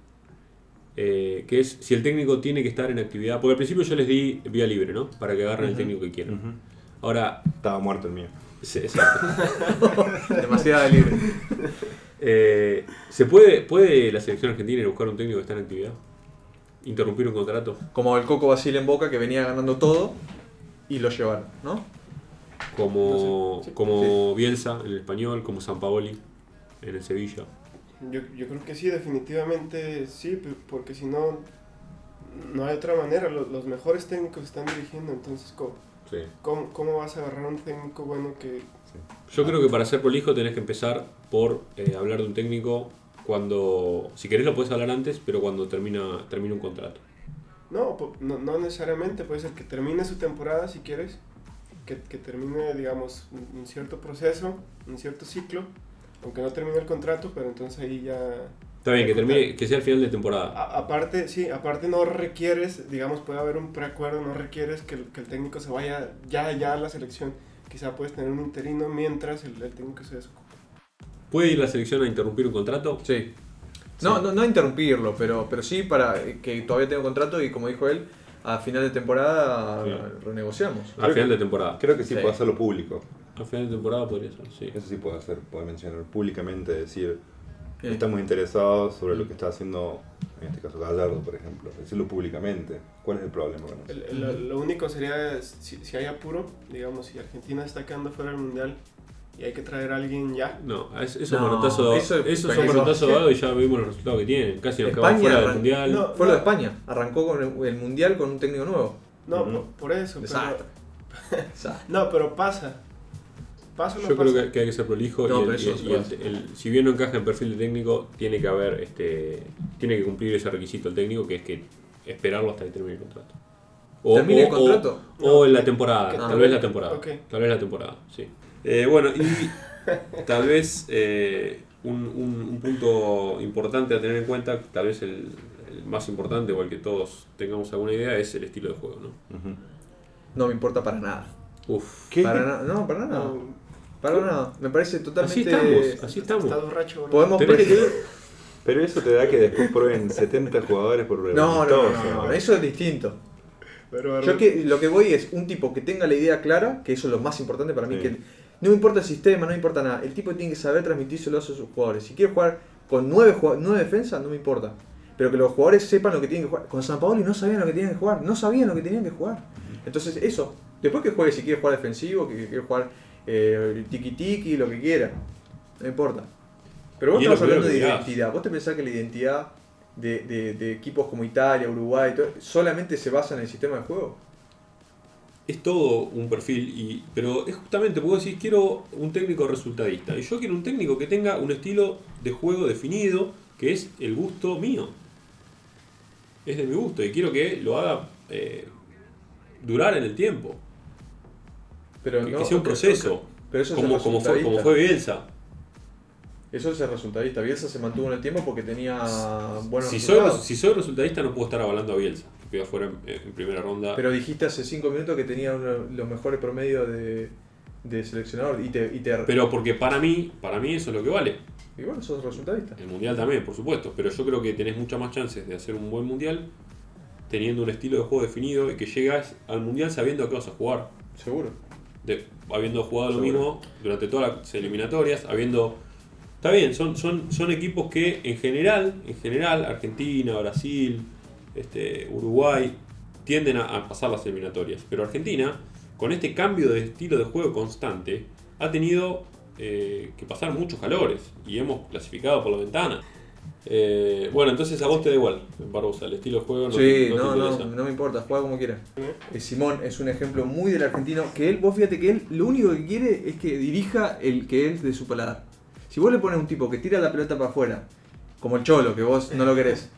eh, que es si el técnico tiene que estar en actividad, porque al principio yo les di vía libre, ¿no? Para que agarren el Ujú. técnico que quieran. Ujú. Ahora, Estaba muerto el mío. Sí, exacto. demasiada libre. Eh, ¿Se puede, puede la selección argentina ir a buscar un técnico que está en actividad? ¿Interrumpir un contrato? Como el Coco Basile en Boca que venía ganando todo y lo llevaron, ¿no? Como, No sé, sí. como Bielsa en el español, como Sampaoli en el Sevilla. Yo, yo creo que sí, definitivamente sí, porque si no, no hay otra manera. Los, los mejores técnicos están dirigiendo, entonces, ¿cómo, Sí. cómo, cómo vas a agarrar un técnico bueno que... Yo creo que para ser prolijo tenés que empezar por eh, hablar de un técnico cuando, si querés lo puedes hablar antes, pero cuando termina, termina un contrato. No, no, no necesariamente, puede ser que termine su temporada si quieres, que, que termine, digamos, un, un cierto proceso, un cierto ciclo, aunque no termine el contrato, pero entonces ahí ya... Está bien, que termine, que sea el final de temporada. A- aparte, sí, aparte no requieres, digamos, puede haber un preacuerdo, no requieres que el, que el técnico se vaya ya, ya a la selección. Quizá puedes tener un interino mientras el, el técnico se desocupa. ¿Puede ir la selección a interrumpir un contrato? Sí. No, no, no interrumpirlo, pero, pero sí para que todavía tenga contrato y como dijo él, a final de temporada Sí. renegociamos. Al final de temporada. Creo que sí, Sí. puede hacerlo público. Al final de temporada podría ser, sí. Eso sí puede hacer, puede mencionar públicamente, decir, Sí. estamos interesados sobre lo que está haciendo, en este caso Gallardo, por ejemplo. Decirlo públicamente. ¿Cuál es el problema con eso? El- lo, lo único sería si, si hay apuro, digamos, si Argentina está quedando fuera del mundial y hay que traer a alguien ya. No, es- eso No, es manotazo, eso eso, es un manotazo dado y ya vimos los resultados que tienen. Casi quedamos España fuera del mundial. No. Fue lo de España, arrancó con el, el mundial con un técnico nuevo. No, Ujú. por, por eso. Pero, Desastre. No, pero pasa. Pasa o no Yo creo que, que hay que ser prolijo No, y, el- y- y si bien no encaja en perfil de técnico, tiene que haber, este, tiene que cumplir ese requisito el técnico que es que esperarlo hasta que termine el contrato. ¿Termine el contrato? O, o en la temporada, que tal tal vez la temporada. Tal vez la temporada, sí. Eh, bueno, y tal vez eh, un, un- un punto importante a tener en cuenta, tal vez el, el más importante o el que todos tengamos alguna idea, es el estilo de juego, ¿no? No me importa para nada. Uf. ¿Qué? Para nada, no, para nada. No, Para nada. Me parece Así totalmente. estamos, así estamos. está borracho. Podemos Pero eso te da que después prueben 70 jujugadores por No, no, no, no, no, eso es distinto. Pero, Yo que, lo que voy es un tipo que tenga la idea clara, que eso es lo más importante para mí, Sí. que no me importa el sistema, no me importa nada. El tipo tiene que saber transmitírselo a sus jugadores. Si quiere jugar con nueve, jugad- nueve defensas, no me importa. Pero que los jugadores sepan lo que tienen que jugar. Con San Paolo no sabían lo que tenían que jugar, no sabían lo que tenían que jugar. Entonces, eso. Después que juegue, si quiere jugar defensivo, que quiere jugar eh, tiki tiki, lo que quiera. No importa. Pero vos Y es lo estás hablando de identidad. ¿Vos te pensás que la identidad de, de- de equipos como Italia, Uruguay, todo, solamente se basa en el sistema de juego? es todo un perfil, y, pero es justamente porque vos decís, quiero un técnico resultadista. Y yo quiero un técnico que tenga un estilo de juego definido, que es el gusto mío. Es de mi gusto, y quiero que lo haga eh, durar en el tiempo. Pero Que, no, que sea un proceso. Pero eso es como, el como, fue, como fue Bielsa. Eso es el resultadista. Bielsa se mantuvo en el tiempo porque tenía buenos Si soy, resultados. si soy resultadista, no puedo estar avalando a Bielsa, que quedó fuera en, en primera ronda. Pero dijiste hace 5 minutos que tenía uno- los mejores promedios de, de seleccionador y te, y te Pero porque para mí, para mí eso es lo que vale. y bueno, sos resultadista. El mundial también, por supuesto, pero yo creo que tenés muchas más chances de hacer un buen mundial teniendo un estilo de juego definido y que llegas al mundial sabiendo a qué vas a jugar. Seguro. De- habiendo jugado lo mismo durante todas las eliminatorias, habiendo. Está bien, son, son, son equipos que en general, en general, Argentina, Brasil, este, Uruguay, tienden a, a pasar las eliminatorias. Pero Argentina, con este cambio de estilo de juego constante, ha tenido eh, que pasar muchos calores y hemos clasificado por la ventana. Eh, bueno, entonces a vos te da igual, Barbosa, el estilo de juego no, Sí, te, no, no, no, no me importa, juega como quiera. Eh, Simón es un ejemplo muy del argentino, que él, vos fíjate que él lo único que quiere es que dirija el que es de su paladar. Si vos le pones un tipo que tira la pelota para afuera, como el cholo, que vos no lo querés,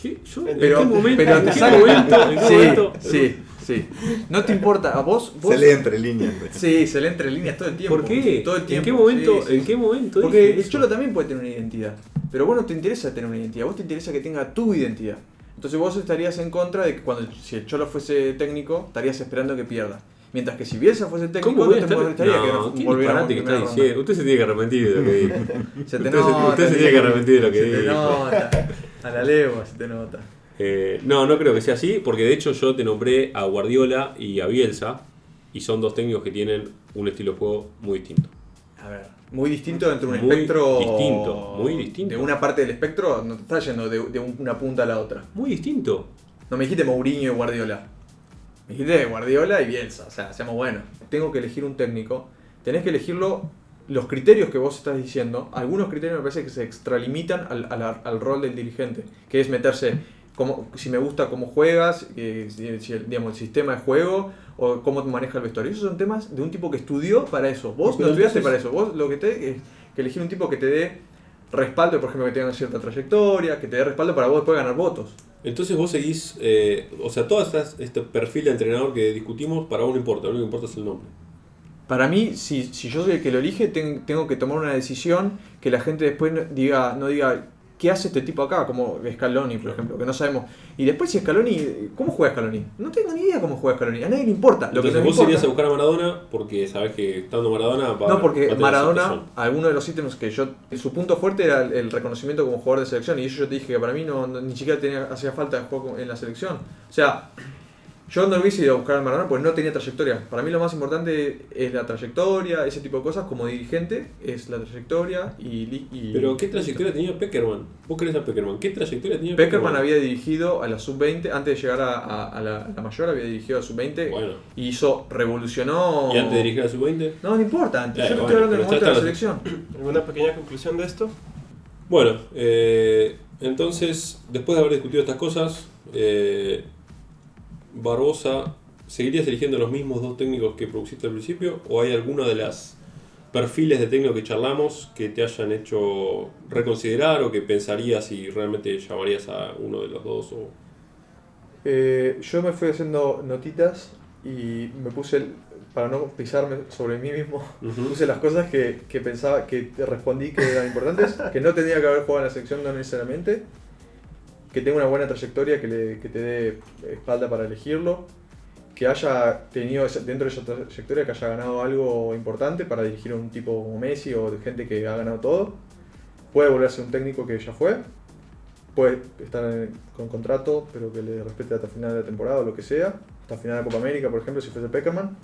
¿Qué? Yo, Pero- ¿En qué momento? pero ¿En te qué sale- momento? ¿En qué sí, momento? sí, sí. No te importa, a vos, vos Se lee entre líneas. Sí, se lee entre líneas todo el tiempo. ¿Por qué? Todo el tiempo. ¿En qué momento? sí, sí, ¿En sí. qué momento? Porque el cholo también puede tener una identidad. Pero vos no te interesa tener una identidad, vos te interesa que tenga tu identidad. Entonces vos estarías en contra de que cuando si el cholo fuese técnico, estarías esperando que pierda. Mientras que si Bielsa fuese técnico, ¿Cómo a no te estar? molestaría No, que ¿qué volviera disparate que está diciendo? Usted se tiene que arrepentir de lo que dijo. Se te Usted se- nota. usted se tiene que arrepentir de lo que Se te dijo. nota. A la legua se te nota. Eh, no, no creo que sea así, porque de hecho yo te nombré a Guardiola y a Bielsa, y son dos técnicos que tienen un estilo de juego muy distinto. A ver, muy distinto dentro de un Muy espectro. distinto, muy distinto. De una parte del espectro, no te estás yendo de, de una punta a la otra. Muy distinto. No me dijiste Mourinho y Guardiola. Me dijiste Guardiola y Bielsa. O sea, seamos buenos. Tengo que elegir un técnico. Tenés que elegirlo. Los criterios que vos estás diciendo, algunos criterios me parece que se extralimitan al, al- al rol del dirigente, que es meterse si me gusta cómo juegas, eh, si, digamos, el sistema de juego o cómo maneja el vestuario. Esos son temas de un tipo que estudió para eso. Vos Pero no estudiaste entonces- para eso. Vos lo que te es que elegir un tipo que te dé respaldo, por ejemplo, que tenga cierta trayectoria, que te dé respaldo para vos después ganar votos. Entonces vos seguís, eh, o sea, todo este perfil de entrenador que discutimos, para vos no importa, lo único que importa es el nombre. Para mí, si, si yo soy el que lo elige, ten- tengo que tomar una decisión que la gente después no diga, no diga, ¿qué hace este tipo acá? Como Scaloni, por ejemplo, que no sabemos. Y después si Scaloni, ¿cómo juega Scaloni? No tengo ni idea cómo juega Scaloni, a nadie le importa. Lo que Entonces nos vos irías a importa, buscar a Maradona porque sabés que estando Maradona va no, porque va a tener Maradona, alguno de los ítems que yo, su punto fuerte era el, el reconocimiento como jugador de selección, y eso yo te dije que para mí no, no- ni siquiera tenía, hacía falta jugar en la selección. O sea, yo no hubiese ido a buscar a Maradona porque no tenía trayectoria. Para mí lo más importante es la trayectoria, ese tipo de cosas. Como dirigente es la trayectoria y... Pero ¿qué trayectoria tenía Peckerman? Vos querés a Peckerman. ¿Qué trayectoria tenía Peckerman había dirigido a la sub-20, antes de llegar a, a- a la, a la mayor había dirigido a la sub-20 Bueno, y hizo, revolucionó... y antes de dirigir a su 20. No, no importa, antes. Eh, yo te bueno, estoy hablando del de la selección. ¿Alguna pequeña conclusión de esto? Bueno, eh, entonces, después de haber discutido estas cosas, eh, Barbosa, ¿seguirías eligiendo los mismos dos técnicos que propusiste al principio? ¿O hay alguno de las perfiles de técnico que charlamos que te hayan hecho reconsiderar o que pensarías si realmente llamarías a uno de los dos? O... Eh, yo me fui haciendo notitas y me puse, para no pisarme sobre mí mismo, puse las cosas que, que pensaba, que respondí que eran importantes, que no tenía que haber jugado en la selección no necesariamente, que tenga una buena trayectoria, que, le, que te dé espalda para elegirlo, que haya tenido dentro de esa trayectoria, que haya ganado algo importante para dirigir a un tipo como Messi o de gente que ha ganado todo. Puede volver a ser un técnico que ya fue, puede estar en- con contrato, pero que le respete hasta final de la temporada o lo que sea, hasta final de la Copa América, por ejemplo, si fuese Peckerman.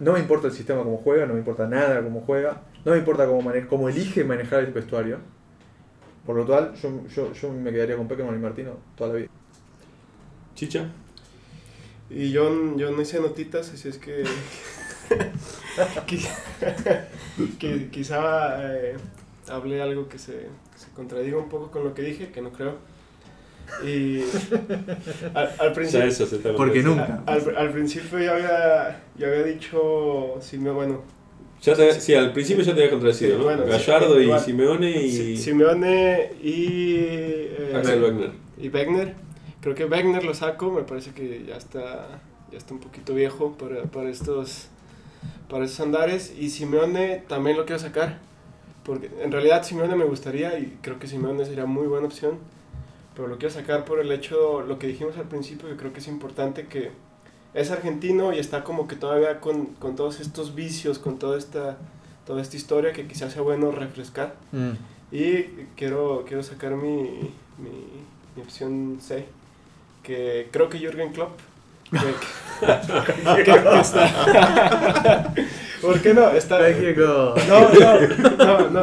No me importa el sistema como juega, no me importa nada cómo juega, no me importa cómo, cómo elige manejar el vestuario. Por lo cual, yo, yo, yo me quedaría con Peckerman y Martino toda la vida. Chicha. Y yo, yo no hice notitas, así es que. que quizá eh, hablé algo que se, se contradiga un poco con lo que dije, que no creo. Y al, al principio. eso Porque nunca. Al, al principio ya había, ya había dicho, sí, me, bueno, Ya te- sí, al principio ya te había contradecido, Sí, ¿no? bueno, sí, Gallardo y igual. Simeone y Si- Simeone y, eh, Axel Wagner. y Wegner. Creo que Wegner lo saco, me parece que ya está, ya está un poquito viejo para, para estos para estos andares. Y Simeone también lo quiero sacar, porque en realidad Simeone me gustaría y creo que Simeone sería muy buena opción. Pero lo quiero sacar por el hecho, lo que dijimos al principio, que creo que es importante que es argentino y está como que todavía con, con todos estos vicios, con toda esta, toda esta historia que quizás sea bueno refrescar. Y quiero, quiero sacar mi, mi, mi opción C, que creo que Jürgen Klopp. que- que- que está- ¿Por qué no? Está, México. no, no, no, no.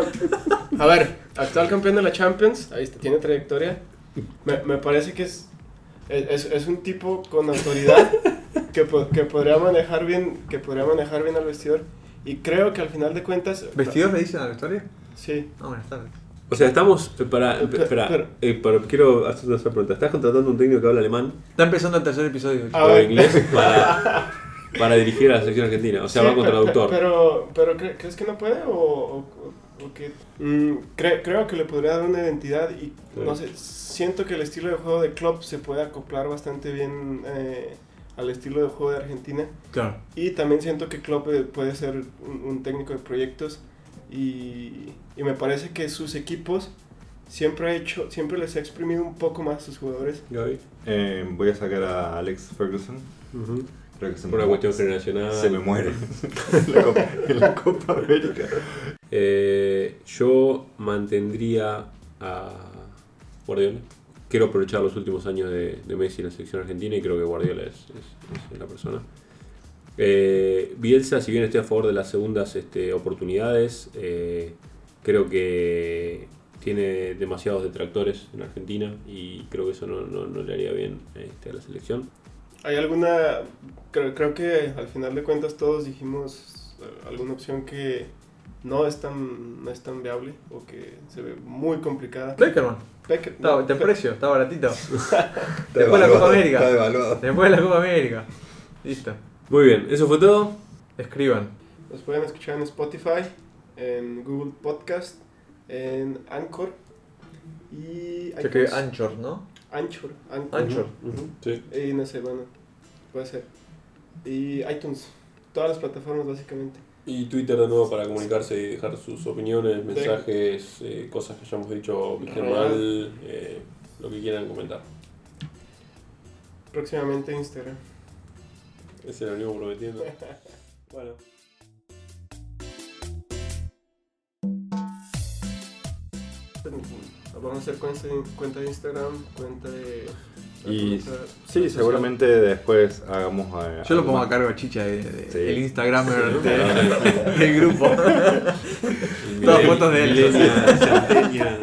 A ver, actual campeón de la Champions, ahí está, tiene trayectoria. Me, me parece que es, es, es un tipo con autoridad que, po- que podría manejar bien, que podría manejar bien al vestidor. Y creo que al final de cuentas. ¿Vestidor le dicen a la historia? Sí. No, buenas tardes. O sea, estamos. eh, Para, espera, eh, pero quiero hacerte una pregunta. ¿Estás contratando un técnico que habla alemán Está empezando el tercer episodio. Ah, o inglés para, para dirigir a la selección argentina? O sea, Sí, va con traductor. Pero, pero ¿cre- ¿crees que no puede o, o, o qué? Mm, cre- creo que le podría dar una identidad y Sí. no sé, siento que el estilo de juego de Klopp se puede acoplar bastante bien eh, al estilo de juego de Argentina Claro. y también siento que Klopp eh, puede ser un, un técnico de proyectos y, y me parece que sus equipos siempre ha hecho, siempre les ha exprimido un poco más a sus jugadores. Gaby. Eh, voy a sacar a Alex Ferguson. Creo que se Por una cuestión generacional. Se me muere en, la Copa, en la Copa América. Eh, yo mantendría a Guardiola. Quiero aprovechar los últimos años de, de Messi en la selección argentina y creo que Guardiola es, es- es la persona. Eh, Bielsa, si bien estoy a favor de las segundas este, oportunidades, eh, creo que tiene demasiados detractores en Argentina y creo que eso no, no- no le haría bien este, a la selección. ¿Hay alguna, creo, creo que al final de cuentas todos dijimos eh, alguna opción que no es tan, no es tan viable o que se ve muy complicada? Beckerman. Está, no, en Be- precio, está baratito. Está Después de la Copa América. Está devaluado. Después de la Copa América. Listo. Muy bien, eso fue todo. Escriban. Nos pueden escuchar en Spotify, en Google Podcast, en Anchor y Se escribe iTunes. Anchor, ¿no? Anchor, Anchor. Anchor. Sí. Y no sé, bueno, puede ser. Y iTunes, todas las plataformas básicamente. Y Twitter de nuevo para comunicarse y dejar sus opiniones, mensajes, eh, cosas que hayamos dicho mal, eh, lo que quieran comentar. Próximamente Instagram. Ese era el mismo prometiendo. Bueno. Vamos a hacer cuenta de Instagram, cuenta de... Y sí, seguramente después hagamos. eh, Yo lo pongo a cargo a Chicha de, de- Sí. el Instagramer de- del grupo. Todas fotos de él.